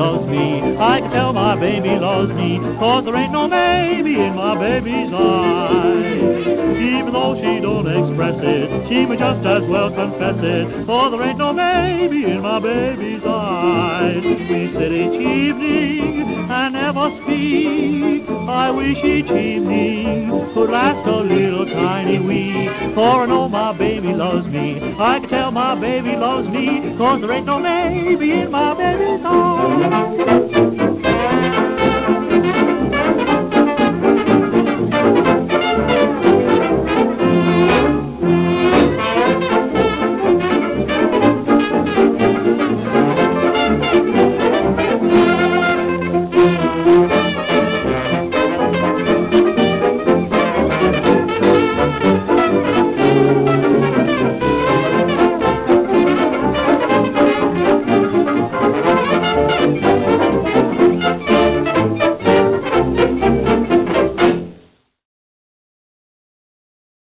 loves me. I can tell my baby loves me, cause there ain't no maybe in my baby's eyes. Even though she don't express it, she may just as well confess it, for there ain't no maybe in my baby's eyes. We sit each evening and never speak. I wish each evening could last a little tiny week, for I know my baby loves me. I can tell my baby loves me, cause there ain't no maybe in my baby's heart.